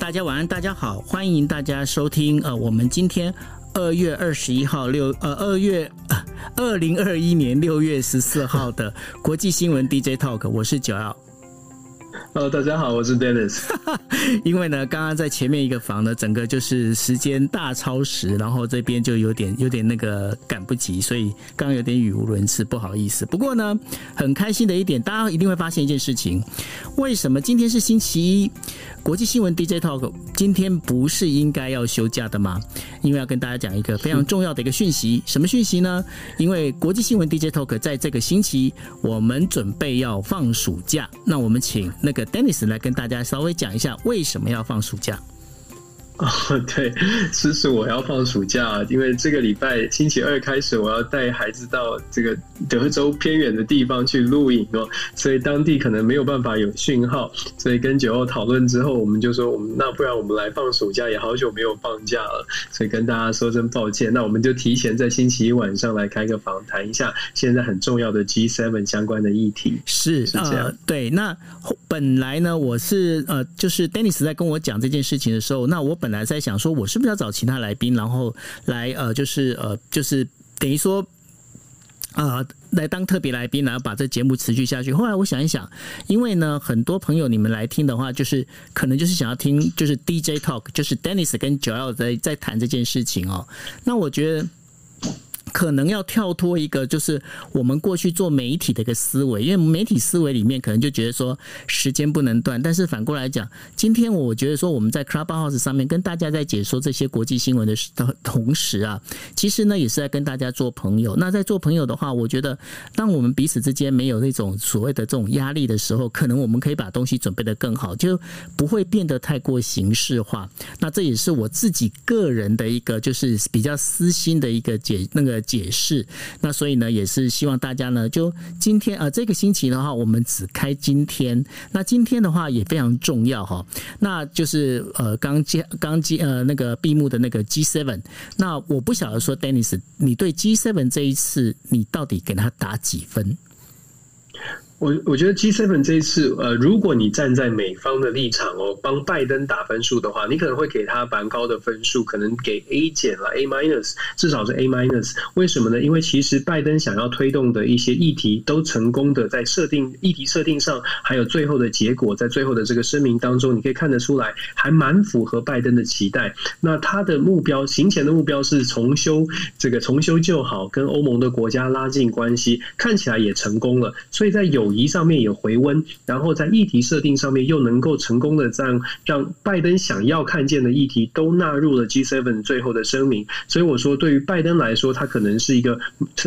大家晚安，大家好，欢迎大家收听呃，我们今天二月二十一号六呃二月 二零二一年六月十四号的国际新闻 DJ Talk，我是九耀。Hello，大家好，我是 Dennis。因为呢，刚刚在前面一个房呢，整个就是时间大超时，然后这边就有点有点那个赶不及，所以刚刚有点语无伦次，不好意思。不过呢，很开心的一点，大家一定会发现一件事情：为什么今天是星期一？国际新闻 DJ Talk 今天不是应该要休假的吗？因为要跟大家讲一个非常重要的一个讯息，什么讯息呢？因为国际新闻 DJ Talk 在这个星期我们准备要放暑假，那我们请那个 Dennis 来跟大家稍微讲一下为什么要放暑假。哦，对，其实我要放暑假，因为这个礼拜星期二开始，我要带孩子到这个德州偏远的地方去露营哦，所以当地可能没有办法有讯号，所以跟九号讨论之后，我们就说，我们那不然我们来放暑假，也好久没有放假了，所以跟大家说声抱歉，那我们就提前在星期一晚上来开个房，谈一下现在很重要的 G7 相关的议题，是是这样，呃，对，那本来呢，我是呃，就是 Dennis 在跟我讲这件事情的时候，那我本本来在想说，我是不是要找其他来宾，然后来呃，就是呃，就是等于说啊、来当特别来宾，然后把这节目持续下去。后来我想一想，因为呢，很多朋友你们来听的话，就是可能就是想要听，就是 DJ Talk，就是 Dennis 跟 Joel 在在谈这件事情哦。那我觉得。可能要跳脱一个，就是我们过去做媒体的一个思维，因为媒体思维里面可能就觉得说时间不能断，但是反过来讲，今天我觉得说我们在 Clubhouse 上面跟大家在解说这些国际新闻的的同时啊，其实呢也是在跟大家做朋友。那在做朋友的话，我觉得当我们彼此之间没有那种所谓的这种压力的时候，可能我们可以把东西准备得更好，就不会变得太过形式化。那这也是我自己个人的一个就是比较私心的一个解那个。解释，那所以呢，也是希望大家呢，就今天啊、呃，这个星期的话，我们只开今天。那今天的话也非常重要哈，那就是呃，刚接刚接呃那个闭幕的那个 G seven，。那我不晓得说，Dennis，你对 G seven 这一次，你到底给他打几分？我我觉得 G7 这一次，呃，如果你站在美方的立场哦，帮拜登打分数的话，你可能会给他蛮高的分数，可能给 A 减了 A minus，至少是 A minus。为什么呢？因为其实拜登想要推动的一些议题都成功的在设定议题设定上，还有最后的结果，在最后的这个声明当中，你可以看得出来，还蛮符合拜登的期待。那他的目标，行前的目标是重修这个重修旧好，跟欧盟的国家拉近关系，看起来也成功了。所以在有友谊上面有回温，然后在议题设定上面又能够成功的让让拜登想要看见的议题都纳入了 G7 最后的声明，所以我说对于拜登来说，他可能是一个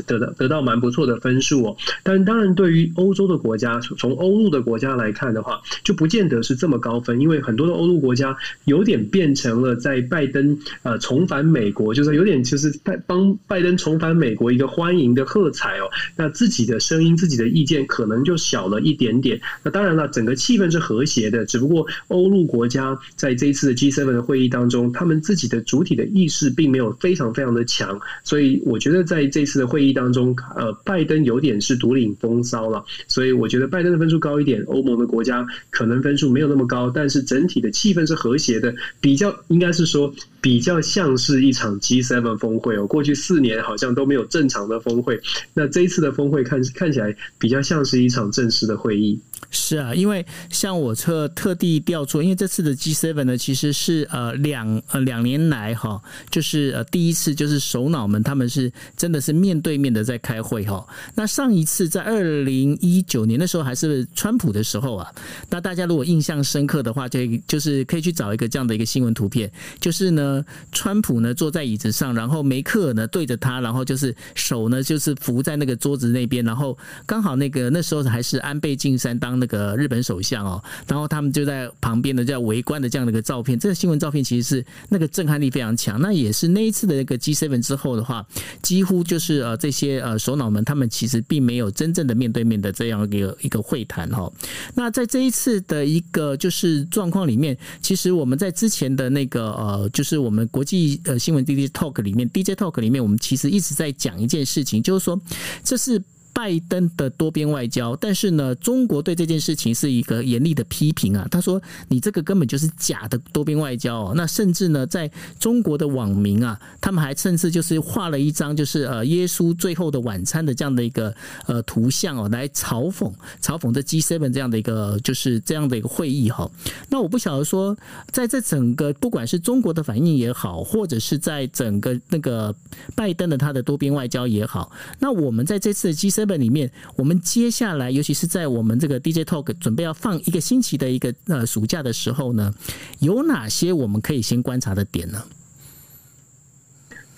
得到得到蛮不错的分数哦。但当然，对于欧洲的国家，从欧陆的国家来看的话，就不见得是这么高分，因为很多的欧陆国家有点变成了在拜登呃重返美国，就是有点就是拜帮拜登重返美国一个欢迎的喝彩哦。那自己的声音、自己的意见可能就。就小了一点点，那当然了，整个气氛是和谐的。只不过欧陆国家在这一次的 G7 的会议当中，他们自己的主体的意识并没有非常非常的强，所以我觉得在这次的会议当中，呃，拜登有点是独领风骚了。所以我觉得拜登的分数高一点，欧盟的国家可能分数没有那么高，但是整体的气氛是和谐的，比较应该是说比较像是一场 G7 峰会哦。过去四年好像都没有正常的峰会，那这一次的峰会看看起来比较像是一场。正式的会议。是啊，因为像我特特地调出，因为这次的 G7 呢，其实是呃两呃两年来哈，就是呃第一次就是首脑们他们是真的是面对面的在开会哈。那上一次在二零一九年的时候还是川普的时候啊，那大家如果印象深刻的话，就就是可以去找一个这样的一个新闻图片，就是呢川普呢坐在椅子上，然后梅克尔呢对着他，然后就是手呢就是扶在那个桌子那边，然后刚好那个那时候还是安倍晋三当。那个日本首相哦，然后他们就在旁边的在围观的这样的一个照片，这个新闻照片其实是那个震撼力非常强。那也是那一次的那个 G7 之后的话，几乎就是呃这些呃首脑们他们其实并没有真正的面对面的这样一个一个会谈哈。那在这一次的一个就是状况里面，其实我们在之前的那个呃就是我们国际呃新闻 DJ Talk 里面 DJ Talk 里面，我们其实一直在讲一件事情，就是说这是。拜登的多边外交，但是呢，中国对这件事情是一个严厉的批评啊。他说：“你这个根本就是假的多边外交哦。”那甚至呢，在中国的网民啊，他们还甚至就是画了一张就是呃耶稣最后的晚餐的这样的一个呃图像哦，来嘲讽嘲讽这 G7 这样的一个就是这样的一个会议哈。那我不晓得说，在这整个不管是中国的反应也好，或者是在整个那个拜登的他的多边外交也好，那我们在这次的 G7。本里面，我们接下来，尤其是在我们这个 DJ Talk 准备要放一个星期的一个呃暑假的时候呢，有哪些我们可以先观察的点呢？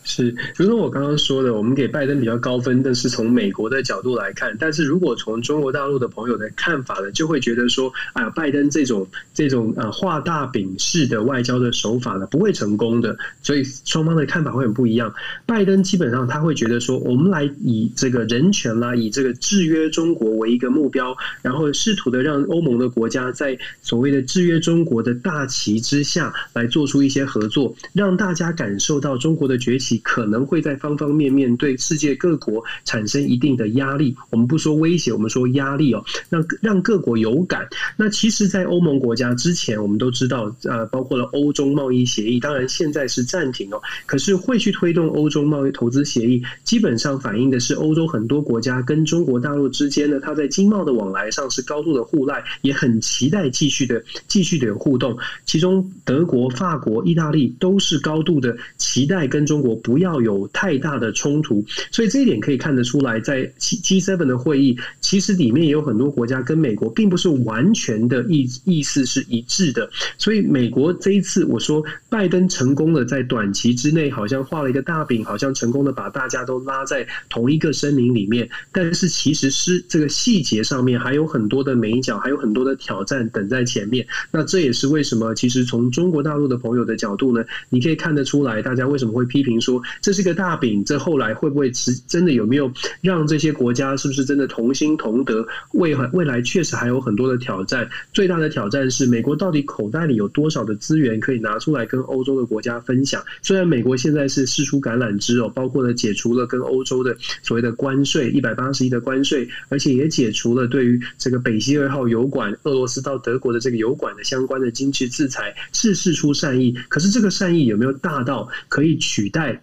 是，如同我刚刚说的，我们给拜登比较高分，但是从美国的角度来看，但是如果从中国大陆的朋友的看法呢，就会觉得说，哎呀，拜登这种这种呃画大饼式的外交的手法呢，不会成功的，所以双方的看法会很不一样。拜登基本上他会觉得说，我们来以这个人权啦，以这个制约中国为一个目标，然后试图的让欧盟的国家在所谓的制约中国的大旗之下来做出一些合作，让大家感受到中国的崛起。可能会在方方面面对世界各国产生一定的压力。我们不说威胁，我们说压力哦，让让各国有感。那其实，在欧盟国家之前，我们都知道，呃，包括了欧中贸易协议，当然现在是暂停哦。可是会去推动欧中贸易投资协议，基本上反映的是欧洲很多国家跟中国大陆之间呢，它在经贸的往来上是高度的互赖，也很期待继续的继续的有互动。其中，德国、法国、意大利都是高度的期待跟中国。不要有太大的冲突，所以这一点可以看得出来，在 G7 的会议，其实里面也有很多国家跟美国并不是完全的意意思是一致的。所以美国这一次，我说拜登成功的在短期之内，好像画了一个大饼，好像成功的把大家都拉在同一个声明里面。但是其实是这个细节上面还有很多的美角，还有很多的挑战等在前面。那这也是为什么，其实从中国大陆的朋友的角度呢，你可以看得出来，大家为什么会批评说。这是个大饼，这后来会不会是真的有没有让这些国家是不是真的同心同德？未未来确实还有很多的挑战。最大的挑战是美国到底口袋里有多少的资源可以拿出来跟欧洲的国家分享？虽然美国现在是试出橄榄枝哦，包括了解除了跟欧洲的所谓的关税一百八十亿的关税，而且也解除了对于这个北溪二号油管俄罗斯到德国的这个油管的相关的经济制裁，是试出善意。可是这个善意有没有大到可以取代？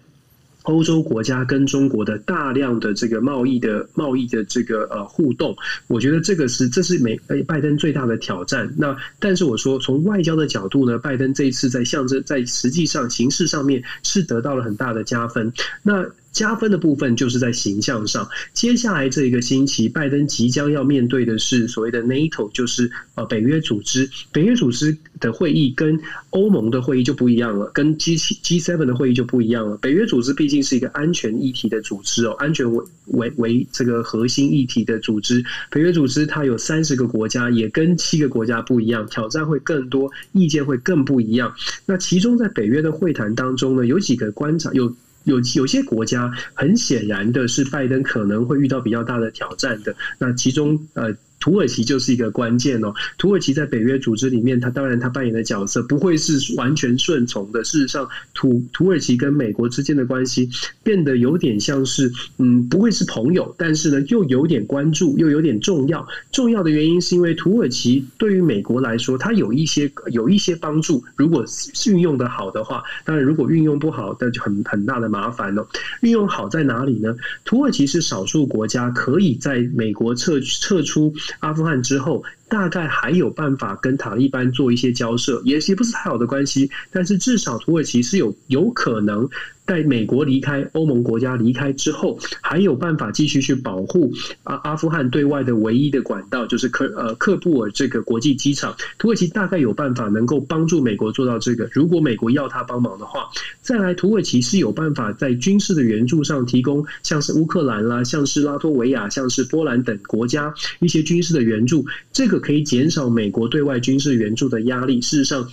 欧洲国家跟中国的大量的这个贸易的贸易的这个呃互动，我觉得这个是这是美拜登最大的挑战。那但是我说从外交的角度呢，拜登这一次在象征在实际上形式上面是得到了很大的加分。那。加分的部分就是在形象上。接下来这一个星期，拜登即将要面对的是所谓的 NATO，就是呃北约组织。北约组织的会议跟欧盟的会议就不一样了，跟 G 七 G seven 的会议就不一样了。北约组织毕竟是一个安全议题的组织哦，安全为为为这个核心议题的组织。北约组织它有三十个国家，也跟七个国家不一样，挑战会更多，意见会更不一样。那其中在北约的会谈当中呢，有几个观察有。有有些国家很显然的是，拜登可能会遇到比较大的挑战的。那其中，呃。土耳其就是一个关键哦。土耳其在北约组织里面，它当然它扮演的角色不会是完全顺从的。事实上，土土耳其跟美国之间的关系变得有点像是，嗯，不会是朋友，但是呢，又有点关注，又有点重要。重要的原因是因为土耳其对于美国来说，它有一些有一些帮助。如果运用的好的话，当然如果运用不好，那就很很大的麻烦了。运用好在哪里呢？土耳其是少数国家可以在美国撤撤出。阿富汗之后，大概还有办法跟塔利班做一些交涉，也也不是太好的关系，但是至少土耳其是有有可能。在美国离开欧盟国家离开之后，还有办法继续去保护阿阿富汗对外的唯一的管道，就是科呃喀布尔这个国际机场。土耳其大概有办法能够帮助美国做到这个。如果美国要他帮忙的话，再来土耳其是有办法在军事的援助上提供，像是乌克兰啦，像是拉脱维亚，像是波兰等国家一些军事的援助。这个可以减少美国对外军事援助的压力。事实上。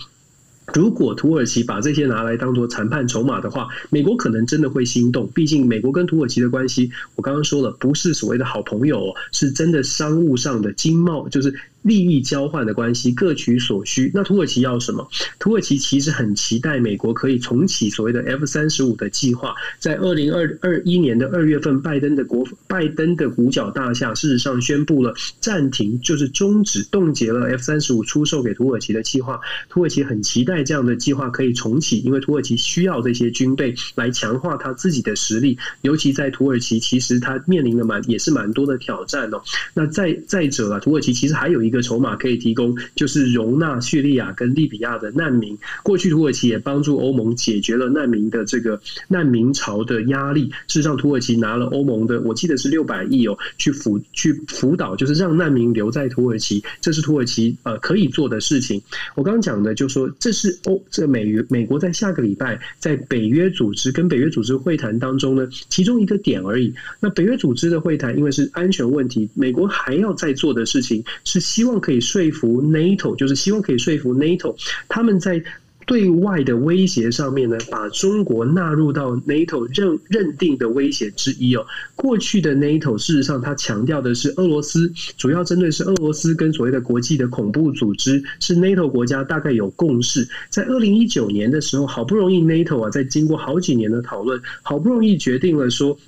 如果土耳其把这些拿来当做谈判筹码的话，美国可能真的会心动。毕竟美国跟土耳其的关系，我刚刚说了，不是所谓的好朋友，是真的商务上的经贸，就是。利益交换的关系，各取所需。那土耳其要什么？土耳其其实很期待美国可以重启所谓的 F 三十五的计划。在二零二二一年的二月份，拜登的国拜登的五角大厦事实上宣布了暂停，就是终止冻结了 F 三十五出售给土耳其的计划。土耳其很期待这样的计划可以重启，因为土耳其需要这些军备来强化他自己的实力。尤其在土耳其，其实他面临的蛮也是蛮多的挑战哦。那再再者啊，土耳其其实还有一。一个筹码可以提供，就是容纳叙利亚跟利比亚的难民。过去土耳其也帮助欧盟解决了难民的这个难民潮的压力。事实上，土耳其拿了欧盟的，我记得是六百亿哦，去辅去辅导，就是让难民留在土耳其，这是土耳其呃可以做的事情。我刚刚讲的，就说这是欧这美美国在下个礼拜在北约组织跟北约组织会谈当中呢，其中一个点而已。那北约组织的会谈，因为是安全问题，美国还要再做的事情是。希望可以说服 NATO，就是希望可以说服 NATO，他们在对外的威胁上面呢，把中国纳入到 NATO 认认定的威胁之一哦。过去的 NATO 事实上，它强调的是俄罗斯，主要针对是俄罗斯跟所谓的国际的恐怖组织，是 NATO 国家大概有共识。在二零一九年的时候，好不容易 NATO 啊，在经过好几年的讨论，好不容易决定了说。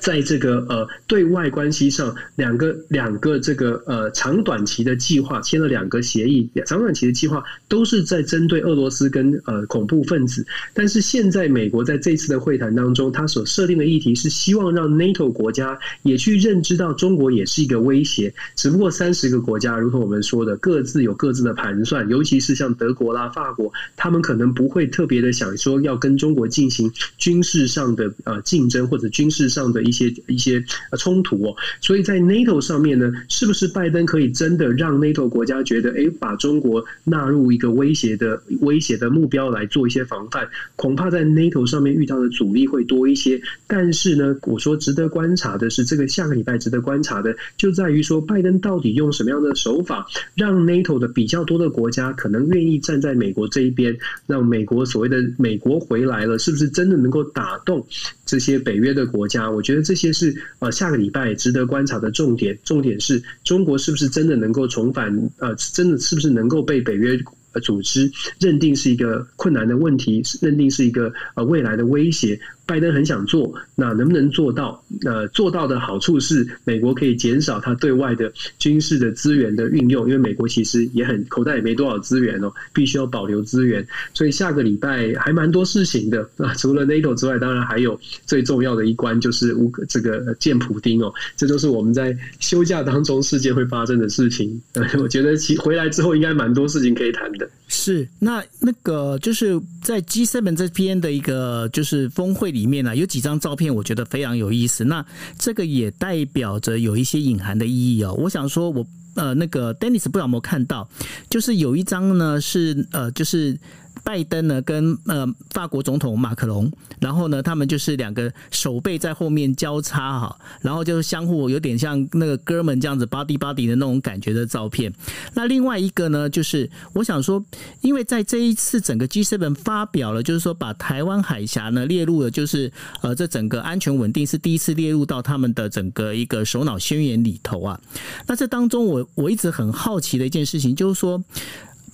在这个呃对外关系上，两个两个这个呃长短期的计划签了两个协议，长短期的计划都是在针对俄罗斯跟呃恐怖分子。但是现在美国在这次的会谈当中，他所设定的议题是希望让 NATO 国家也去认知到中国也是一个威胁。只不过三十个国家，如同我们说的，各自有各自的盘算，尤其是像德国啦、法国，他们可能不会特别的想说要跟中国进行军事上的呃竞争或者军事上的。一些一些冲突哦，所以在 NATO 上面呢，是不是拜登可以真的让 NATO 国家觉得，哎，把中国纳入一个威胁的威胁的目标来做一些防范？恐怕在 NATO 上面遇到的阻力会多一些。但是呢，我说值得观察的是，这个下个礼拜值得观察的就在于说，拜登到底用什么样的手法，让 NATO 的比较多的国家可能愿意站在美国这一边，让美国所谓的美国回来了，是不是真的能够打动这些北约的国家？我觉得。这些是呃下个礼拜值得观察的重点，重点是中国是不是真的能够重返？呃，真的是不是能够被北约组织认定是一个困难的问题，认定是一个呃未来的威胁？拜登很想做，那能不能做到？呃，做到的好处是，美国可以减少它对外的军事的资源的运用，因为美国其实也很口袋也没多少资源哦，必须要保留资源。所以下个礼拜还蛮多事情的啊，除了 NATO 之外，当然还有最重要的一关就是乌这个见普丁哦，这都是我们在休假当中世界会发生的事情。我觉得其回来之后应该蛮多事情可以谈的。是，那那个就是在 G Seven 这边的一个就是峰会。里面呢、有几张照片，我觉得非常有意思。那这个也代表着有一些隐含的意义哦。我想说我，我呃那个 Dennis 不知道有没有看到，就是有一张呢是呃就是。拜登呢，跟呃法国总统马克龙，然后呢，他们就是两个手背在后面交叉哈，然后就相互有点像那个哥们这样子 body body 的那种感觉的照片。那另外一个呢，就是我想说，因为在这一次整个 G7 发表了，就是说把台湾海峡呢列入了，就是呃这整个安全稳定是第一次列入到他们的整个一个首脑宣言里头啊。那这当中我我一直很好奇的一件事情，就是说。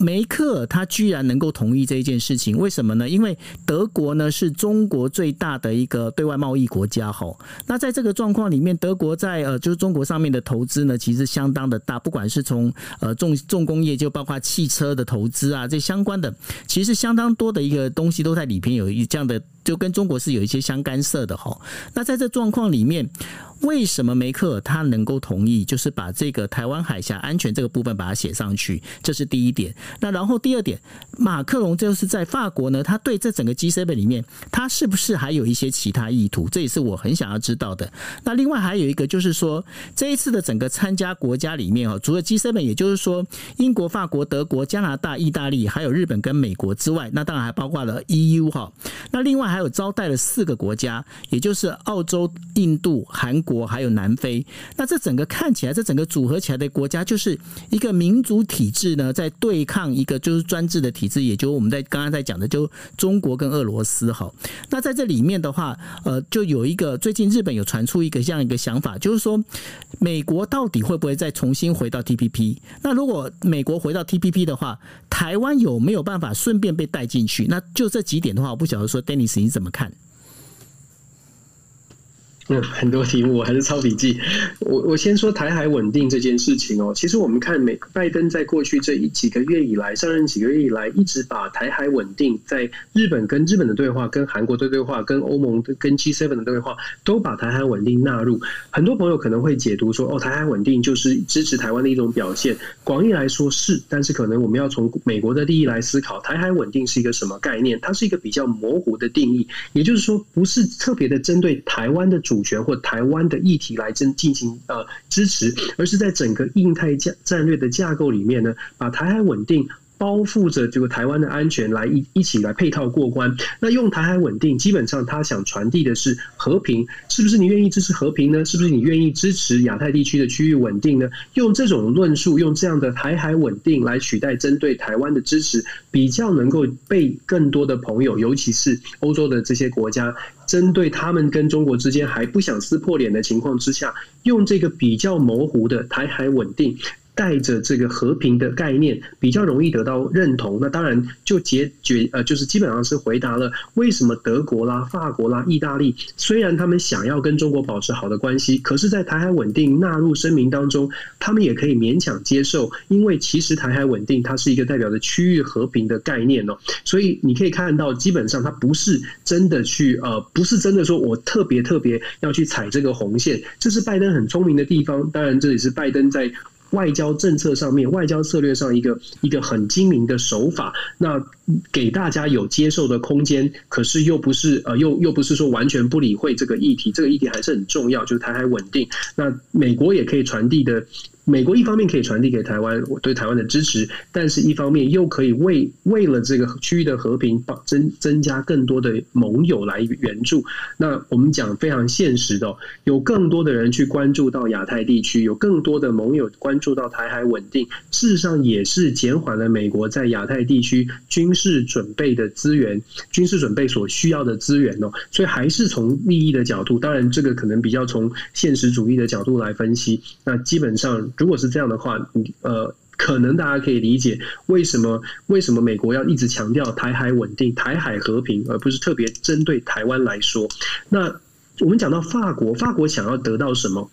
梅克尔他居然能够同意这一件事情，为什么呢？因为德国呢是中国最大的一个对外贸易国家吼，那在这个状况里面，德国在呃就是中国上面的投资呢，其实相当的大，不管是从呃重重工业，就包括汽车的投资啊，这相关的，其实相当多的一个东西都在里边有一这样的。就跟中国是有一些相干涉的哈，那在这状况里面，为什么梅克尔他能够同意，就是把这个台湾海峡安全这个部分把它写上去？这是第一点。那然后第二点，马克龙就是在法国呢，他对这整个 G7 里面，他是不是还有一些其他意图？这也是我很想要知道的。那另外还有一个就是说，这一次的整个参加国家里面哦，除了 G7，也就是说英国、法国、德国、加拿大、意大利，还有日本跟美国之外，那当然还包括了 EU 哈。那另外还有招待了四个国家，也就是澳洲、印度、韩国还有南非。那这整个看起来，这整个组合起来的国家，就是一个民主体制呢，在对抗一个就是专制的体制，也就是我们在刚刚在讲的，就中国跟俄罗斯哈。那在这里面的话，呃，就有一个最近日本有传出一个这样一个想法，就是说美国到底会不会再重新回到 TPP？那如果美国回到 TPP 的话，台湾有没有办法顺便被带进去？那就这几点的话，我不晓得说，Dennis 你怎么看？很多题目我还是抄笔记。我我先说台海稳定这件事情哦。其实我们看美拜登在过去这一几个月以来，上任几个月以来，一直把台海稳定在日本跟日本的对话、跟韩国的对话、跟欧盟跟 G7 的对话，都把台海稳定纳入。很多朋友可能会解读说，哦，台海稳定就是支持台湾的一种表现。广义来说是，但是可能我们要从美国的利益来思考，台海稳定是一个什么概念？它是一个比较模糊的定义，也就是说，不是特别的针对台湾的主。权或台湾的议题来进进行呃支持，而是在整个印太战战略的架构里面呢，把台海稳定。包覆着这个台湾的安全来一一起来配套过关。那用台海稳定，基本上他想传递的是和平，是不是你愿意支持和平呢？是不是你愿意支持亚太地区的区域稳定呢？用这种论述，用这样的台海稳定来取代针对台湾的支持，比较能够被更多的朋友，尤其是欧洲的这些国家，针对他们跟中国之间还不想撕破脸的情况之下，用这个比较模糊的台海稳定。带着这个和平的概念，比较容易得到认同。那当然就解决呃，就是基本上是回答了为什么德国啦、法国啦、意大利，虽然他们想要跟中国保持好的关系，可是，在台海稳定纳入声明当中，他们也可以勉强接受，因为其实台海稳定它是一个代表着区域和平的概念哦。所以你可以看到，基本上它不是真的去呃，不是真的说我特别特别要去踩这个红线，这是拜登很聪明的地方。当然，这也是拜登在。外交政策上面，外交策略上一个一个很精明的手法，那给大家有接受的空间，可是又不是呃，又又不是说完全不理会这个议题，这个议题还是很重要，就是台海稳定。那美国也可以传递的。美国一方面可以传递给台湾我对台湾的支持，但是一方面又可以为为了这个区域的和平，增增加更多的盟友来援助。那我们讲非常现实的，有更多的人去关注到亚太地区，有更多的盟友关注到台海稳定，事实上也是减缓了美国在亚太地区军事准备的资源、军事准备所需要的资源哦。所以还是从利益的角度，当然这个可能比较从现实主义的角度来分析。那基本上。如果是这样的话，呃，可能大家可以理解为什么为什么美国要一直强调台海稳定、台海和平，而不是特别针对台湾来说。那我们讲到法国，法国想要得到什么？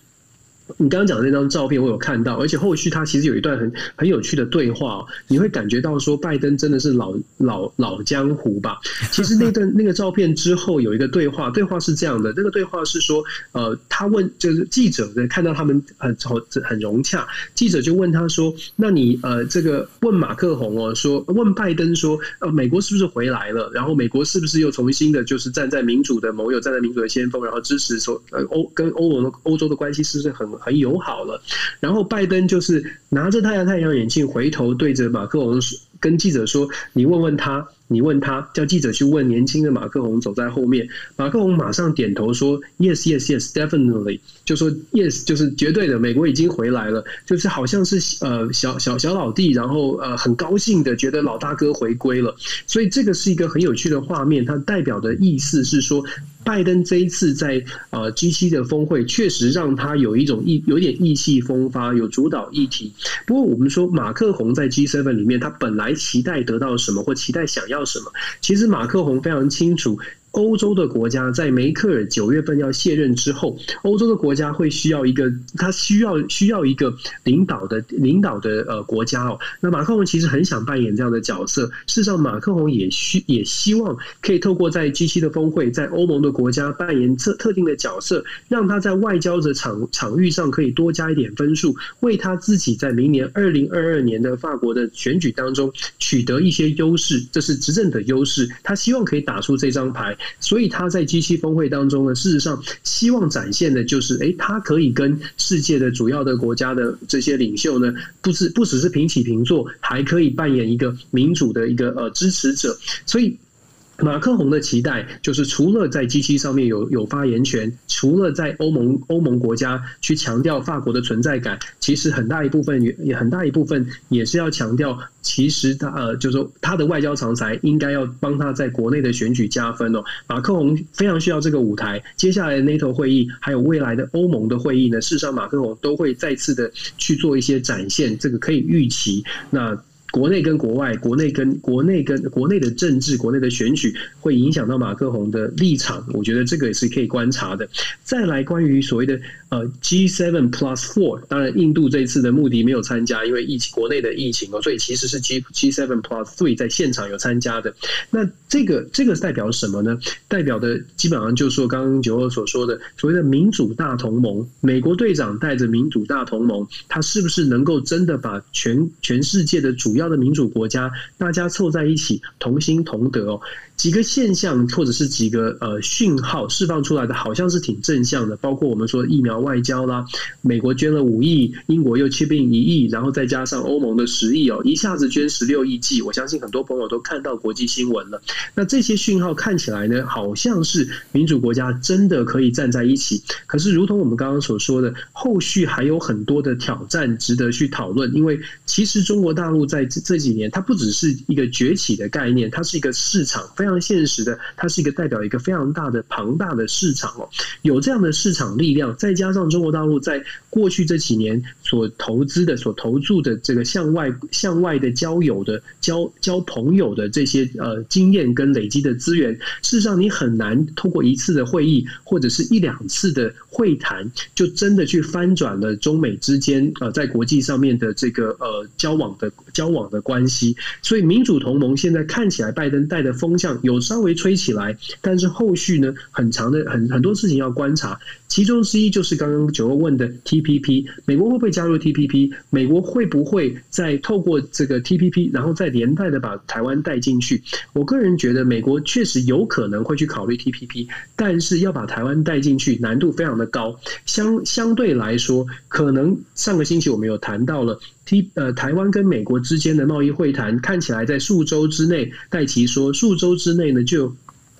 你刚刚讲的那张照片，我有看到，而且后续他其实有一段很很有趣的对话，哦你会感觉到说拜登真的是老老老江湖吧？其实那段那个照片之后有一个对话，对话是这样的，那个对话是说，呃，他问就是记者在看到他们很很很融洽，记者就问他说，那你呃这个问马克宏哦，说问拜登说，呃，美国是不是回来了？然后美国是不是又重新的，就是站在民主的盟友，站在民主的先锋，然后支持说呃欧跟欧盟欧洲的关系是不是很？很友好了，然后拜登就是拿着太阳太阳眼镜，回头对着马克龙跟记者说：“你问问他。”你问他，叫记者去问年轻的马克龙，走在后面。马克龙马上点头说：“Yes, yes, yes, definitely。”就说 “Yes”，就是绝对的，美国已经回来了。就是好像是呃小小小老弟，然后呃很高兴的觉得老大哥回归了。所以这个是一个很有趣的画面，它代表的意思是说，拜登这一次在呃 G 七的峰会，确实让他有一种意有点意气风发，有主导议题。不过我们说马克宏在 G seven 里面，他本来期待得到什么，或期待想要。要什么？其实马克宏非常清楚，欧洲的国家在梅克尔九月份要卸任之后，欧洲的国家会需要一个，他需要需要一个领导的领导的呃国家哦。那马克龙其实很想扮演这样的角色。事实上，马克龙也需也希望可以透过在 G7 的峰会，在欧盟的国家扮演特特定的角色，让他在外交的场场域上可以多加一点分数，为他自己在明年二零二二年的法国的选举当中取得一些优势，这是执政的优势。他希望可以打出这张牌。所以他在 G7 峰会当中呢，事实上希望展现的就是，诶，他可以跟世界的主要的国家的这些领袖呢，不是不只是平起平坐，还可以扮演一个民主的一个呃支持者。所以。马克宏的期待就是，除了在 G7 上面有有发言权，除了在欧盟欧盟国家去强调法国的存在感，其实很大一部分也很大一部分也是要强调，其实他呃，就是说他的外交长才应该要帮他在国内的选举加分哦。马克宏非常需要这个舞台，接下来的 NATO 会议还有未来的欧盟的会议呢，事实上马克宏都会再次的去做一些展现，这个可以预期那。国内跟国外，国内跟国内跟国内的政治，国内的选举会影响到马克宏的立场，我觉得这个也是可以观察的。再来，关于所谓的呃 G7 Plus Four，当然印度这一次的目的没有参加，因为疫情国内的疫情哦，所以其实是 G G7 Plus Three 在现场有参加的。那这个这个代表什么呢？代表的基本上就是说刚刚九二所说的所谓的民主大同盟，美国队长带着民主大同盟，他是不是能够真的把全全世界的主要的民主国家，大家凑在一起，同心同德哦。几个现象或者是几个呃讯号释放出来的，好像是挺正向的。包括我们说疫苗外交啦，美国捐了五亿，英国又 chip in 一亿，然后再加上欧盟的十亿哦，一下子捐十六亿剂。我相信很多朋友都看到国际新闻了。那这些讯号看起来呢，好像是民主国家真的可以站在一起。可是，如同我们刚刚所说的，后续还有很多的挑战值得去讨论。因为其实中国大陆在这几年，它不只是一个崛起的概念，它是一个市场非。非常现实的，它是一个代表一个非常大的庞大的市场哦。有这样的市场力量，再加上中国大陆在过去这几年所投资的、所投注的这个向外、向外的交友的、交交朋友的这些呃经验跟累积的资源，事实上你很难通过一次的会议或者是一两次的会谈，就真的去翻转了中美之间呃在国际上面的这个呃交往的交往的关系。所以民主同盟现在看起来，拜登带的风向。有稍微吹起来，但是后续呢，很长的很很多事情要观察。其中之一就是刚刚九欧问的 TPP，美国会不会加入 TPP？美国会不会再透过这个 TPP，然后再连带的把台湾带进去？我个人觉得，美国确实有可能会去考虑 TPP，但是要把台湾带进去，难度非常的高。相相对来说，可能上个星期我们有谈到了 T 呃台湾跟美国之间的贸易会谈，看起来在数周之内，戴琪说数周之内呢就。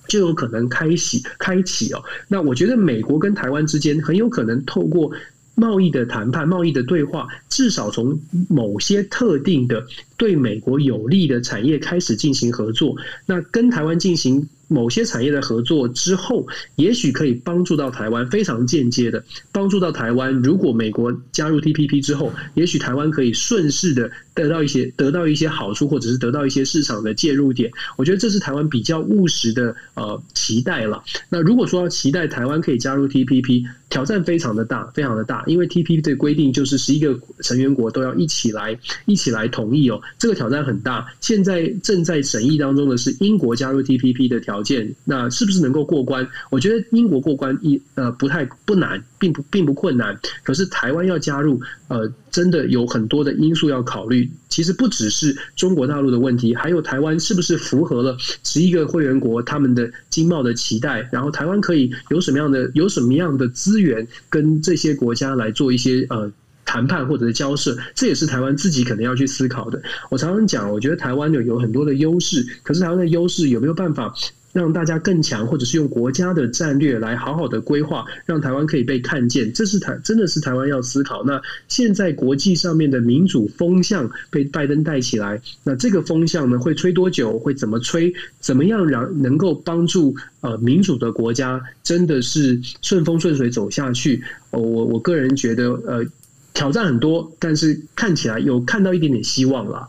就有可能开启开启哦，那我觉得美国跟台湾之间很有可能透过贸易的谈判、贸易的对话，至少从某些特定的对美国有利的产业开始进行合作，那跟台湾进行。某些产业的合作之后，也许可以帮助到台湾，非常间接的帮助到台湾。如果美国加入 TPP 之后，也许台湾可以顺势的得到一些得到一些好处，或者是得到一些市场的介入点。我觉得这是台湾比较务实的呃期待了。那如果说要期待台湾可以加入 TPP，挑战非常的大，非常的大，因为 TPP 的规定就是十一个成员国都要一起来一起来同意哦，这个挑战很大。现在正在审议当中的是英国加入 TPP 的条件，那是不是能够过关？我觉得英国过关一呃不太不难，并不并不困难。可是台湾要加入，呃，真的有很多的因素要考虑。其实不只是中国大陆的问题，还有台湾是不是符合了十一个会员国他们的经贸的期待？然后台湾可以有什么样的有什么样的资源跟这些国家来做一些呃。谈判或者是交涉，这也是台湾自己可能要去思考的。我常常讲，我觉得台湾有有很多的优势，可是台湾的优势有没有办法让大家更强，或者是用国家的战略来好好的规划，让台湾可以被看见？这是台真的是台湾要思考。那现在国际上面的民主风向被拜登带起来，那这个风向呢会吹多久？会怎么吹？怎么样让能够帮助呃民主的国家真的是顺风顺水走下去？我我个人觉得呃。挑战很多，但是看起来有看到一点点希望了。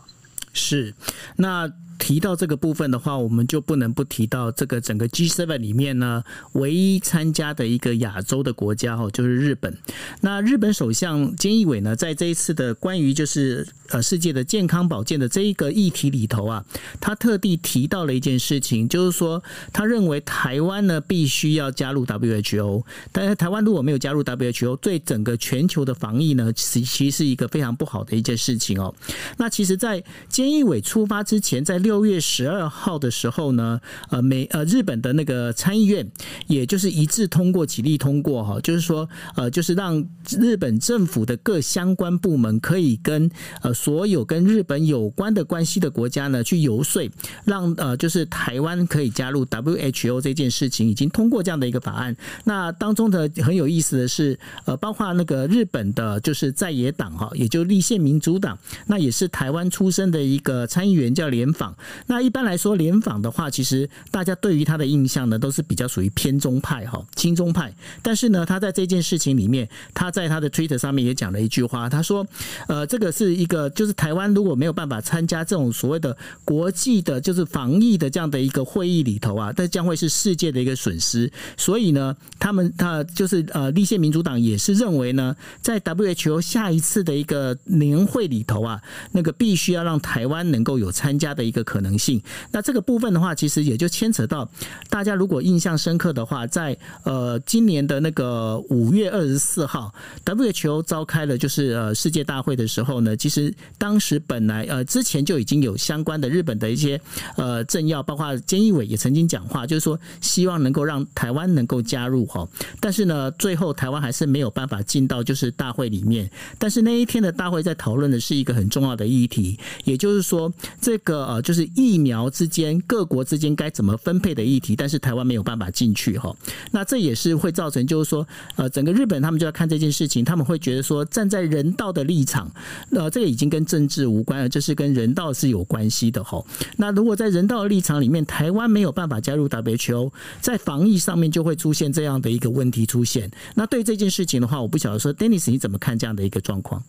是，那提到这个部分的话，我们就不能不提到这个整个 G7 里面呢，唯一参加的一个亚洲的国家哦，就是日本。那日本首相菅义伟呢，在这一次的关于就是呃世界的健康保健的这一个议题里头啊，他特地提到了一件事情，就是说他认为台湾呢必须要加入 WHO，但是台湾如果没有加入 WHO，对整个全球的防疫呢，其其实是一个非常不好的一件事情哦。那其实，在菅义伟出发之前，在六六月十二号的时候呢，呃美呃日本的那个参议院，也就是一致通过，起立通过哈，就是说呃就是让日本政府的各相关部门可以跟呃所有跟日本有关的关系的国家呢去游说，让呃就是台湾可以加入 WHO 这件事情已经通过这样的一个法案。那当中的很有意思的是，呃包括那个日本的就是在野党哈，也就立宪民主党，那也是台湾出身的一个参议员叫莲访。那一般来说，联访的话，其实大家对于他的印象呢，都是比较属于偏中派哈，亲中派。但是呢，他在这件事情里面，他在他的 Twitter 上面也讲了一句话，他说：“呃，这个是一个，就是台湾如果没有办法参加这种所谓的国际的，就是防疫的这样的一个会议里头啊，这将会是世界的一个损失。所以呢，他们他就是呃，立宪民主党也是认为呢，在 WHO 下一次的一个年会里头啊，那个必须要让台湾能够有参加的一个可能性。那这个部分的话，其实也就牵扯到大家如果印象深刻的话，在呃今年的那个五月二十四号，WHO 召开了就是呃世界大会的时候呢，其实当时本来呃之前就已经有相关的日本的一些呃政要，包括菅义伟也曾经讲话，就是说希望能够让台湾能够加入哈，但是呢，最后台湾还是没有办法进到就是大会里面。但是那一天的大会在讨论的是一个很重要的议题，也就是说这个呃就是是疫苗之间各国之间该怎么分配的议题，但是台湾没有办法进去哈。那这也是会造成就是说呃整个日本他们就要看这件事情，他们会觉得说站在人道的立场，呃这个已经跟政治无关了，这是跟人道是有关系的哈。那如果在人道的立场里面，台湾没有办法加入 WHO，在防疫上面就会出现这样的一个问题出现。那对这件事情的话，我不晓得说，Dennis 你怎么看这样的一个状况？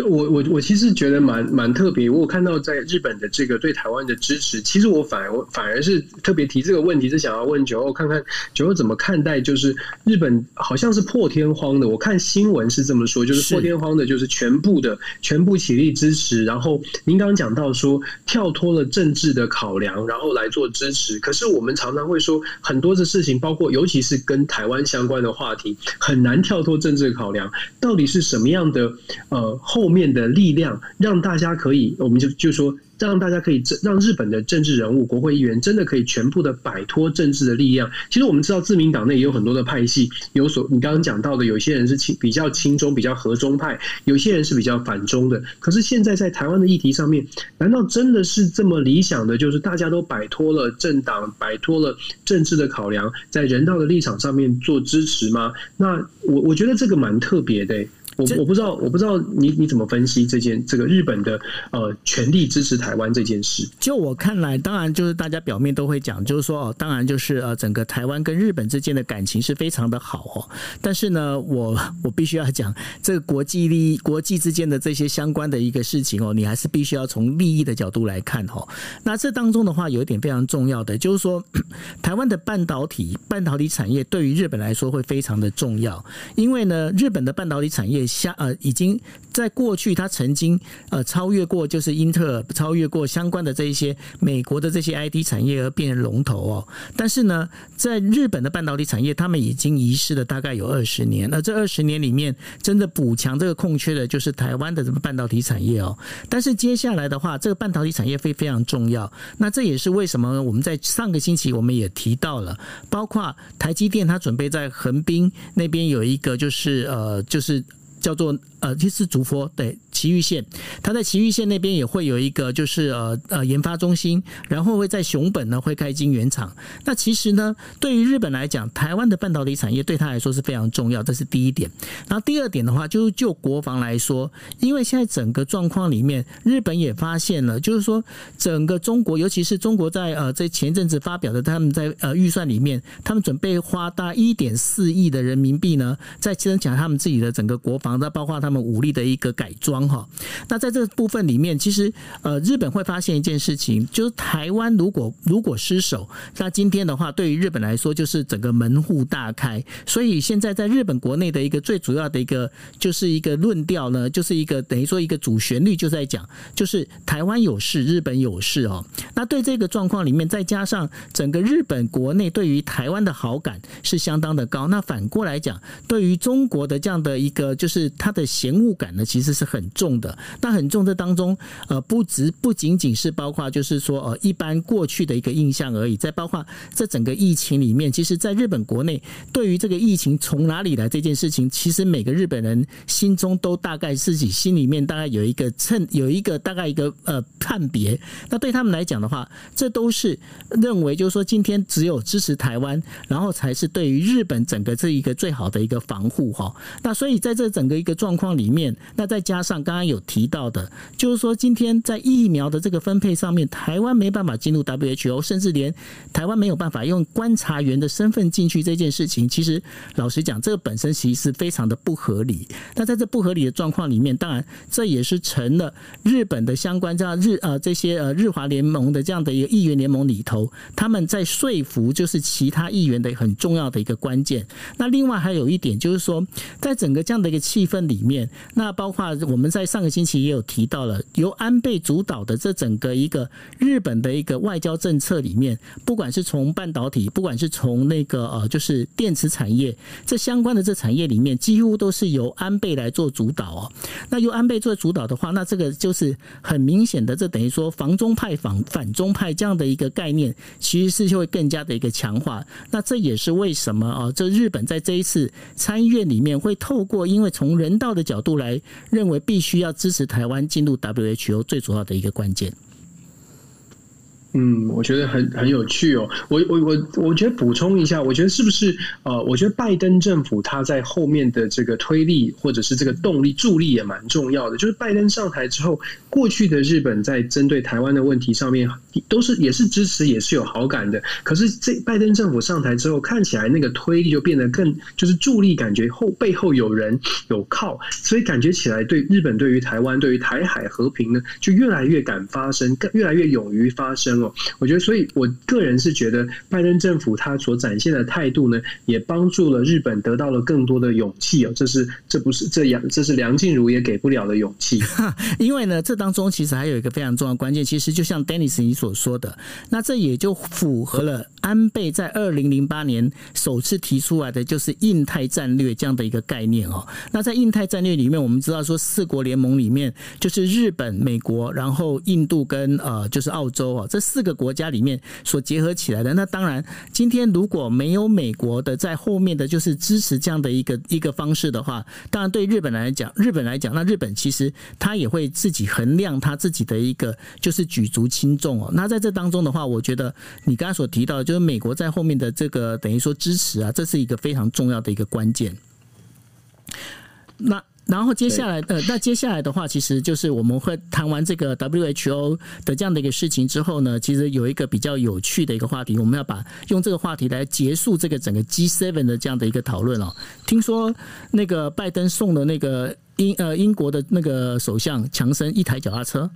对我我我其实觉得蛮蛮特别，我看到在日本的这个对台湾的支持，其实我反而我反而是特别提这个问题，是想要问九欧看看九欧怎么看待，就是日本好像是破天荒的，我看新闻是这么说，就是破天荒的，就是全部的全部起立支持。然后您刚刚讲到说跳脱了政治的考量，然后来做支持。可是我们常常会说很多的事情，包括尤其是跟台湾相关的话题，很难跳脱政治考量。到底是什么样的呃后？面的力量，让大家可以，我们就就说。让大家可以让日本的政治人物、国会议员真的可以全部的摆脱政治的力量。其实我们知道，自民党内也有很多的派系，有所你刚刚讲到的，有些人是亲比较亲中、比较和中派，有些人是比较反中的。可是现在在台湾的议题上面，难道真的是这么理想的？就是大家都摆脱了政党、摆脱了政治的考量，在人道的立场上面做支持吗？那我我觉得这个蛮特别的、我我不知道，我不知道你你怎么分析这件这个日本的呃全力支持台湾这件事？就我看来，当然就是大家表面都会讲，就是说哦，当然就是呃整个台湾跟日本之间的感情是非常的好哦。但是呢，我我必须要讲，这个国际利益、国际之间的这些相关的一个事情哦，你还是必须要从利益的角度来看哦。那这当中的话，有一点非常重要的，就是说 台湾的半导体半导体产业对于日本来说会非常的重要，因为呢，日本的半导体产业。下呃，已经在过去，他曾经呃超越过，就是英特尔超越过相关的这一些美国的这些 IT 产业而变成龙头哦。但是呢，在日本的半导体产业，他们已经遗失了大概有二十年。而这二十年里面，真的补强这个空缺的，就是台湾的这个半导体产业哦。但是接下来的话，这个半导体产业非非常重要。那这也是为什么我们在上个星期我们也提到了，包括台积电，它准备在横滨那边有一个，就是呃，就是。叫做呃，其实是竹科对。埼玉县，它在埼玉县那边也会有一个，就是呃呃研发中心，然后会在熊本呢会开晶圆厂。那其实呢，对于日本来讲，台湾的半导体产业对他来说是非常重要，这是第一点。然后第二点的话，就是就国防来说，因为现在整个状况里面，日本也发现了，就是说整个中国，尤其是中国在呃在前阵子发表的他们在呃预算里面，他们准备花大一点四亿的人民币呢，在增强他们自己的整个国防，那包括他们武力的一个改装。哈。那在这部分里面，其实呃，日本会发现一件事情，就是台湾如果如果失守，那今天的话，对于日本来说，就是整个门户大开。所以现在在日本国内的一个最主要的一个就是一个论调呢，就是一个等于说一个主旋律就在讲，就是台湾有事，日本有事哦。那对这个状况里面，再加上整个日本国内对于台湾的好感是相当的高。那反过来讲，对于中国的这样的一个就是它的嫌恶感呢，其实是很重的。那很重这当中，呃，不只不仅仅是包括就是说呃一般过去的一个印象而已，再包括这整个疫情里面，其实在日本国内对于这个疫情从哪里来这件事情，其实每个日本人心中都大概自己心里面大概有一个称有一个大概一个呃判别。那对他们来讲的话，这都是认为就是说今天只有支持台湾，然后才是对于日本整个这一个最好的一个防护哈。那所以在这整个一个状况里面，那再加上刚刚有提到的，就是说今天在疫苗的这个分配上面，台湾没办法进入 WHO，甚至连台湾没有办法用观察员的身份进去这件事情，其实老实讲，这个本身其实是非常的不合理。那在这不合理的状况里面，当然这也是成了日本的相关这样日呃这些呃日华联盟的这样的一个议员联盟里头，他们在说服就是其他议员的很重要的一个关键。那另外还有一点就是说，在整个这样的一个气氛里面，那包括我们在上个星期也有提到了，由安倍主导的这整个一个日本的一个外交政策里面，不管是从半导体，不管是从那个呃就是电池产业这相关的这产业里面，几乎都是由安倍来做主导哦。那由安倍做主导的话，那这个就是很明显的，这等于说防中派反反中派这样的一个概念，其实是就会更加的一个强化。那这也是为什么啊？这日本在这一次参议院里面会透过，因为从人道的角度来认为必需要支持台湾进入 WHO 最主要的一个关键。嗯，我觉得很很有趣哦。我我我我觉得补充一下，我觉得是不是呃，我觉得拜登政府他在后面的这个推力或者是这个动力助力也蛮重要的。就是拜登上台之后，过去的日本在针对台湾的问题上面都是也是支持也是有好感的。可是这拜登政府上台之后，看起来那个推力就变得更就是助力，感觉后背后有人有靠，所以感觉起来对日本对于台湾对于台海和平呢，就越来越敢发声，更越来越勇于发声。我觉得，所以我个人是觉得，拜登政府他所展现的态度呢，也帮助了日本得到了更多的勇气哦。这是这不是这样，这是梁静茹也给不了的勇气。因为呢，这当中其实还有一个非常重要的关键，其实就像 Dennis 你所说的，那这也就符合了安倍在二零零八年首次提出来的就是印太战略这样的一个概念哦。那在印太战略里面，我们知道说四国联盟里面就是日本、美国，然后印度跟呃就是澳洲哦，这。四个国家里面所结合起来的，那当然，今天如果没有美国的在后面的就是支持这样的一个一个方式的话，当然对日本来讲，日本来讲，那日本其实他也会自己衡量他自己的一个就是举足轻重哦。那在这当中的话，我觉得你刚才所提到的，就是美国在后面的这个等于说支持啊，这是一个非常重要的一个关键。那。然后接下来，呃，那接下来的话，其实就是我们会谈完这个 WHO 的这样的一个事情之后呢，其实有一个比较有趣的一个话题，我们要把用这个话题来结束这个整个 G7 的这样的一个讨论哦。听说那个拜登送了那个英呃英国的那个首相强生一台脚踏车。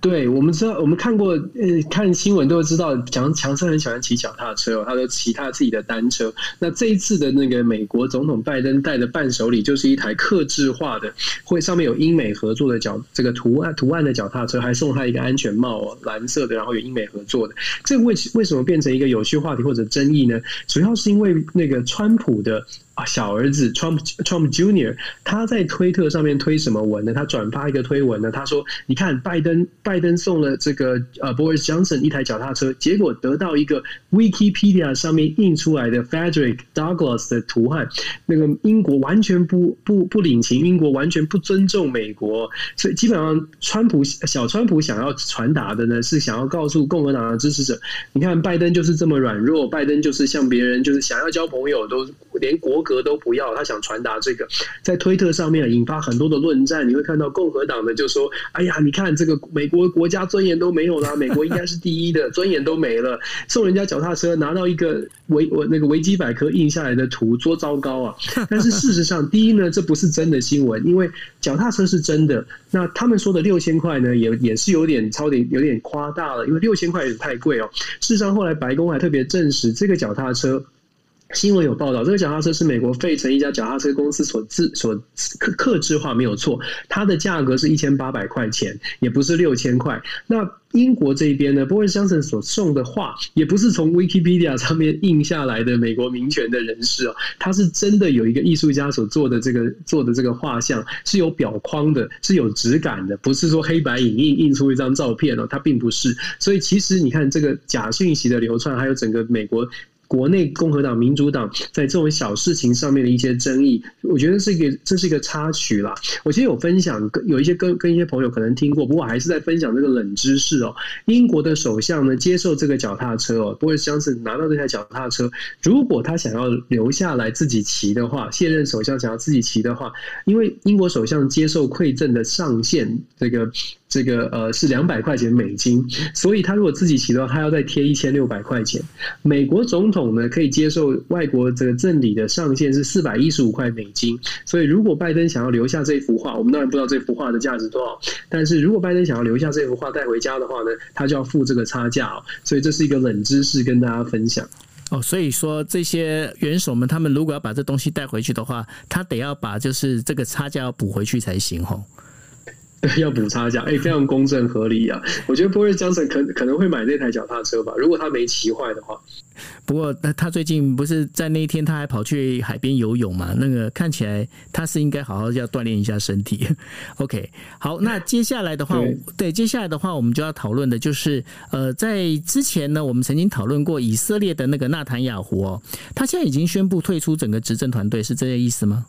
对，我们知道，我们看过，呃，看新闻都会知道，强强生很喜欢骑脚踏车，他都骑他自己的单车。那这一次的那个美国总统拜登带的伴手礼，就是一台客制化的，会上面有英美合作的脚这个图案图案的脚踏车，还送他一个安全帽哦，蓝色的，然后有英美合作的。这为为什么变成一个有趣话题或者争议呢？主要是因为那个川普的。小儿子 Trump Trump Junior 他在推特上面推什么文呢？他转发一个推文呢？他说：“你看，拜登拜登送了这个呃 Boris Johnson 一台脚踏车，结果得到一个 Wikipedia 上面印出来的 Frederick Douglass 的图案。那个英国完全不不不领情，英国完全不尊重美国。所以基本上，川普小川普想要传达的呢，是想要告诉共和党的支持者：你看，拜登就是这么软弱，拜登就是像别人就是想要交朋友都连国格都不要，他想传达这个，在推特上面引发很多的论战。你会看到共和党的就说：“哎呀，你看这个美国国家尊严都没有了，美国应该是第一的，尊严都没了，送人家脚踏车，拿到一个维我那个维基百科印下来的图，多糟糕啊！”但是事实上，第一呢，这不是真的新闻，因为脚踏车是真的。那他们说的六千块呢，也也是有点超点，有点夸大了，因为六千块也太贵哦。事实上，后来白宫还特别证实，这个脚踏车。新闻有报道，这个脚踏车是美国费城一家脚踏车公司所制所客客制化，没有错。它的价格是一千八百块钱，也不是六千块。那英国这边呢，Boris Johnson 所送的画，也不是从 Wikipedia 上面印下来的美国民权的人士哦，他是真的有一个艺术家所做的这个做的这个画像，是有表框的，是有质感的，不是说黑白影印印出一张照片哦，它并不是。所以其实你看这个假讯息的流窜，还有整个美国。国内共和党、民主党在这种小事情上面的一些争议，我觉得是一个这是一个插曲啦。我其实有分享，有一些跟跟一些朋友可能听过，不过还是在分享这个冷知识哦。英国的首相呢，接受这个脚踏车哦，不会像是拿到这台脚踏车，如果他想要留下来自己骑的话，现任首相想要自己骑的话，因为英国首相接受馈赠的上限这个。这个呃是两百块钱美金，所以他如果自己骑的话，他要再贴一千六百块钱。美国总统呢，可以接受外国这个赠礼的上限是四百一十五块美金，所以如果拜登想要留下这幅画，我们当然不知道这幅画的价值多少，但是如果拜登想要留下这幅画带回家的话呢，他就要付这个差价。所以这是一个冷知识跟大家分享哦。所以说这些元首们，他们如果要把这东西带回去的话，他得要把就是这个差价要补回去才行哦吼。要补差价，哎，非常公正合理啊！我觉得 Boris Johnson 可可能会买那台脚踏车吧，如果他没骑坏的话。不过，他最近不是在那一天，他还跑去海边游泳嘛？那个看起来他是应该好好要锻炼一下身体。OK，好，那接下来的话，对，对，接下来的话，我们就要讨论的就是，呃，在之前呢，我们曾经讨论过以色列的那个纳坦雅胡哦，他现在已经宣布退出整个执政团队，是这个意思吗？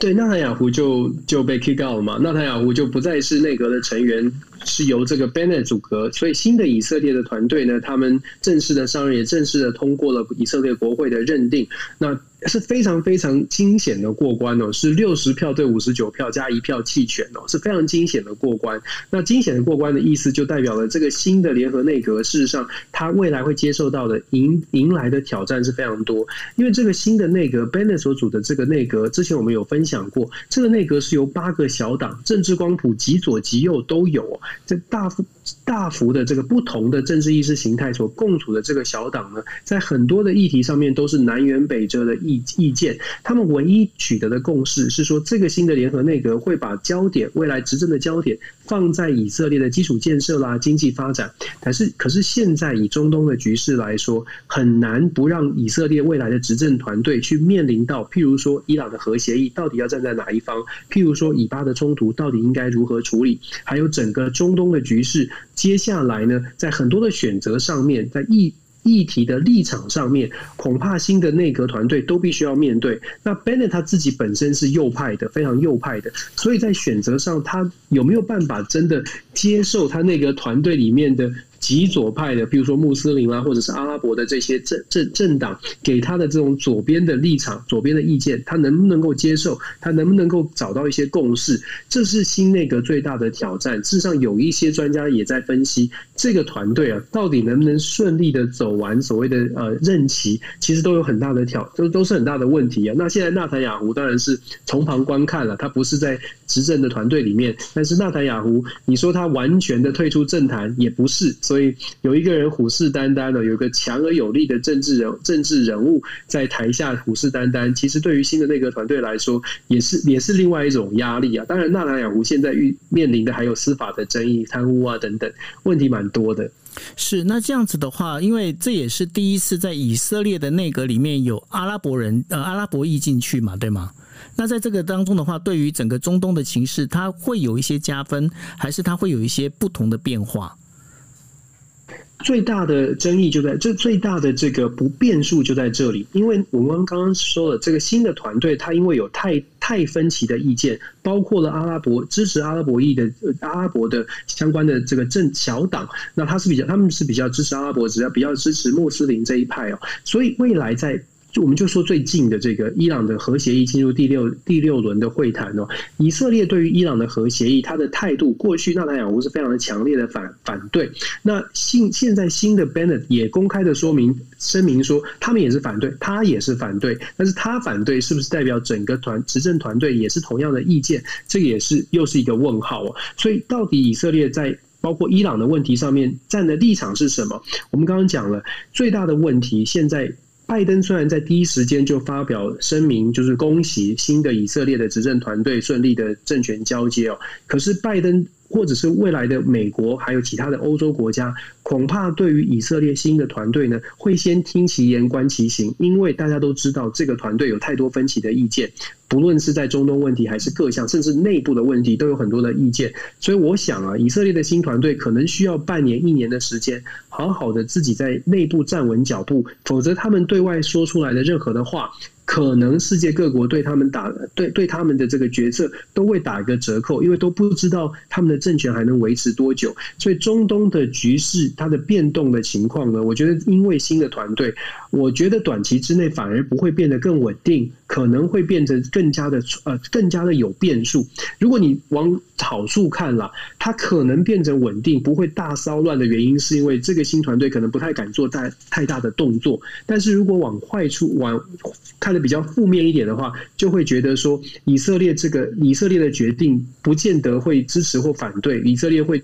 对，纳塔雅胡就就被 kick out 了嘛，纳塔雅胡就不再是内阁的成员，是由这个 Bennett 组阁，所以新的以色列的团队呢，他们正式的上任，也正式的通过了以色列国会的认定。那是非常非常惊险的过关哦，是六十票对五十九票加一票弃权哦，是非常惊险的过关。那惊险的过关的意思，就代表了这个新的联合内阁，事实上他未来会接受到的迎迎来的挑战是非常多。因为这个新的内阁 b e n n e t 所组的这个内阁，之前我们有分享过，这个内阁是由八个小党，政治光谱极左极右都有，这大幅大幅的这个不同的政治意识形态所共处的这个小党呢，在很多的议题上面都是南辕北辙的意意见。他们唯一取得的共识是说，这个新的联合内阁会把焦点，未来执政的焦点放在以色列的基础建设啦、经济发展。但是，可是现在以中东的局势来说，很难不让以色列未来的执政团队去面临到，譬如说伊朗的核协议到底要站在哪一方，譬如说以巴的冲突到底应该如何处理，还有整个中东的局势。接下来呢，在很多的选择上面，在议议题的立场上面，恐怕新的内阁团队都必须要面对。那 Bennett 他自己本身是右派的，非常右派的，所以在选择上，他有没有办法真的接受他那个团队里面的？极左派的，比如说穆斯林啊，或者是阿拉伯的这些政政政党给他的这种左边的立场、左边的意见，他能不能够接受？他能不能够找到一些共识？这是新内阁最大的挑战。事实上，有一些专家也在分析这个团队啊，到底能不能顺利的走完所谓的呃任期，其实都有很大的挑，都都是很大的问题啊。那现在纳坦雅胡当然是从旁观看了，他不是在执政的团队里面，但是纳坦雅胡，你说他完全的退出政坛也不是。所以有一个人虎视眈眈的，有个强而有力的政治人政治人物在台下虎视眈眈，其实对于新的内阁团队来说，也是也是另外一种压力啊。当然，纳兰雅胡现在遇面临的还有司法的争议、贪污啊等等问题，蛮多的。是那这样子的话，因为这也是第一次在以色列的内阁里面有阿拉伯人呃阿拉伯裔进去嘛，对吗？那在这个当中的话，对于整个中东的情势，它会有一些加分，还是它会有一些不同的变化？最大的争议就在这，最大的这个不变数就在这里，因为我们刚刚说了，这个新的团队，它因为有太太分歧的意见，包括了阿拉伯支持阿拉伯裔的阿拉伯的相关的这个政小党，那他是比较他们是比较支持阿拉伯，只要比较支持穆斯林这一派哦，所以未来在。就我们就说最近的这个伊朗的核协议进入第六第六轮的会谈哦，以色列对于伊朗的核协议，他的态度过去纳坦雅胡是非常的强烈的反反对。那新现在新的 Bennett 也公开的说明声明说，他们也是反对，他也是反对。但是他反对是不是代表整个团执政团队也是同样的意见？这个也是又是一个问号哦。所以到底以色列在包括伊朗的问题上面站的立场是什么？我们刚刚讲了最大的问题现在。拜登虽然在第一时间就发表声明，就是恭喜新的以色列的执政团队顺利的政权交接哦，可是拜登或者是未来的美国还有其他的欧洲国家，恐怕对于以色列新的团队呢，会先听其言观其行，因为大家都知道这个团队有太多分歧的意见。不论是在中东问题，还是各项，甚至内部的问题，都有很多的意见。所以我想啊，以色列的新团队可能需要半年、一年的时间，好好的自己在内部站稳脚步，否则他们对外说出来的任何的话。可能世界各国对他们打对对他们的这个决策都会打一个折扣，因为都不知道他们的政权还能维持多久。所以中东的局势它的变动的情况呢，我觉得因为新的团队，我觉得短期之内反而不会变得更稳定，可能会变得更加的呃更加的有变数。如果你往好处看了，它可能变成稳定，不会大骚乱的原因，是因为这个新团队可能不太敢做大太大的动作。但是如果往坏处往看的。比较负面一点的话，就会觉得说，以色列这个以色列的决定不见得会支持或反对，以色列会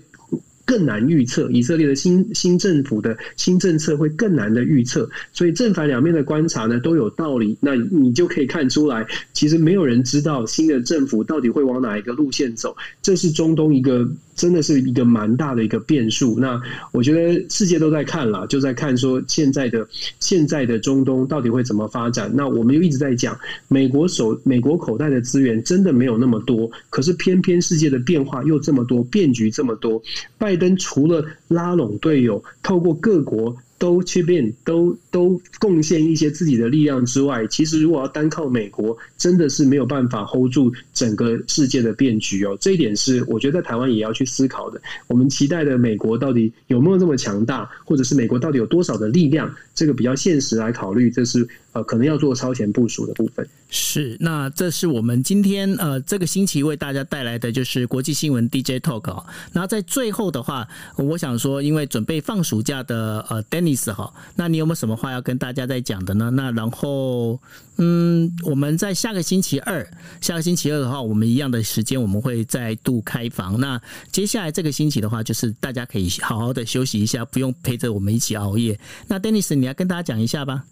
更难预测，以色列的新新政府的新政策会更难的预测，所以正反两面的观察呢都有道理。那你就可以看出来，其实没有人知道新的政府到底会往哪一个路线走，这是中东一个。真的是一个蛮大的一个变数。那我觉得世界都在看了，就在看说现在的现在的中东到底会怎么发展。那我们又一直在讲，美国手美国口袋的资源真的没有那么多，可是偏偏世界的变化又这么多，变局这么多。拜登除了拉拢队友，透过各国。都去变，都都贡献一些自己的力量之外，其实如果要单靠美国，真的是没有办法 hold 住整个世界的变局哦。这一点是我觉得在台湾也要去思考的。我们期待的美国到底有没有这么强大，或者是美国到底有多少的力量？这个比较现实来考虑，这是呃可能要做超前部署的部分。是，那这是我们今天呃这个星期为大家带来的就是国际新闻 DJ Talk 哦。然后在最后的话，我想说，因为准备放暑假的呃 Dennis 哈，那你有没有什么话要跟大家在讲的呢？那然后嗯，我们在下个星期二，下个星期二的话，我们一样的时间我们会再度开房。那接下来这个星期的话，就是大家可以好好的休息一下，不用陪着我们一起熬夜。那 Dennis，你要跟大家讲一下吧。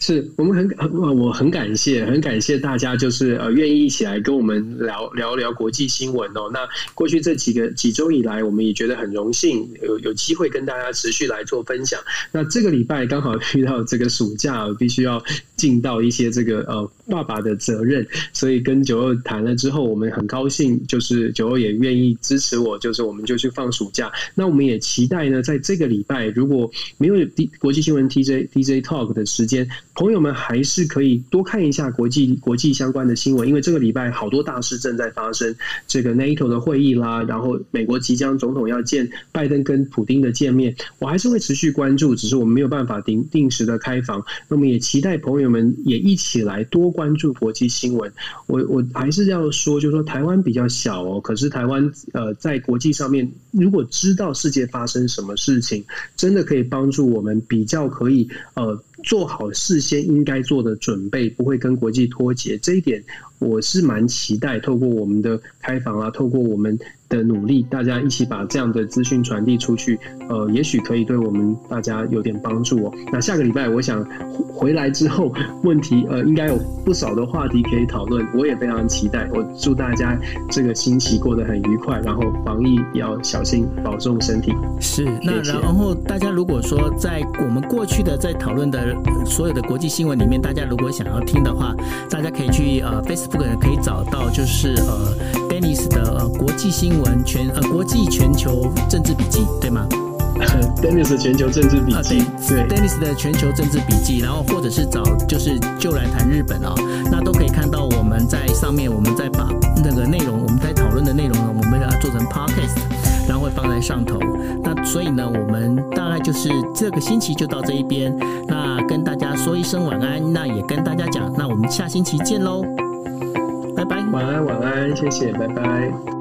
是我们很很我很感谢，很感谢大家，就是呃愿意一起来跟我们聊聊聊国际新闻哦。那过去这几个几周以来，我们也觉得很荣幸，有有机会跟大家持续来做分享。那这个礼拜刚好遇到这个暑假，必须要尽到一些这个呃爸爸的责任，所以跟九二谈了之后，我们很高兴，就是九二也愿意支持我，就是我们就去放暑假。那我们也期待呢，在这个礼拜如果没有国际新闻 TJ DJ Talk 的时间。朋友们还是可以多看一下国际国际相关的新闻，因为这个礼拜好多大事正在发生。这个 NATO 的会议啦，然后美国即将总统要见拜登跟普丁的见面，我还是会持续关注，只是我们没有办法定定时的开房。那么也期待朋友们也一起来多关注国际新闻。我我还是要说，就是说台湾比较小哦，可是台湾呃在国际上面，如果知道世界发生什么事情，真的可以帮助我们比较可以呃。做好事先应该做的准备，不会跟国际脱节，这一点我是蛮期待。透过我们的开放啊，透过我们的努力，大家一起把这样的资讯传递出去，呃，也许可以对我们大家有点帮助哦。那下个礼拜，我想回来之后，问题呃，应该有不少的话题可以讨论。我也非常期待。我祝大家这个星期过得很愉快，然后防疫也要小心，保重身体。是，那然后大家如果说在我们过去的在讨论的所有的国际新闻里面，大家如果想要听的话，大家可以去呃 Facebook 可以找到，就是呃 Dennis 的呃国际新闻。全呃国际全球政治笔记对吗？Dennis 的全球政治笔记，对，Dennis 的全球政治笔记，然后或者是找就是就来谈日本哦，那都可以看到我们在上面，我们在把那个内容，我们在讨论的内容呢，我们把它做成 Podcast，然后会放。在上头。那所以呢，我们大概就是这个星期就到这一边。那跟大家说一声晚安，那也跟大家讲，那我们下星期见喽，拜晚安，晚安，谢谢，拜拜。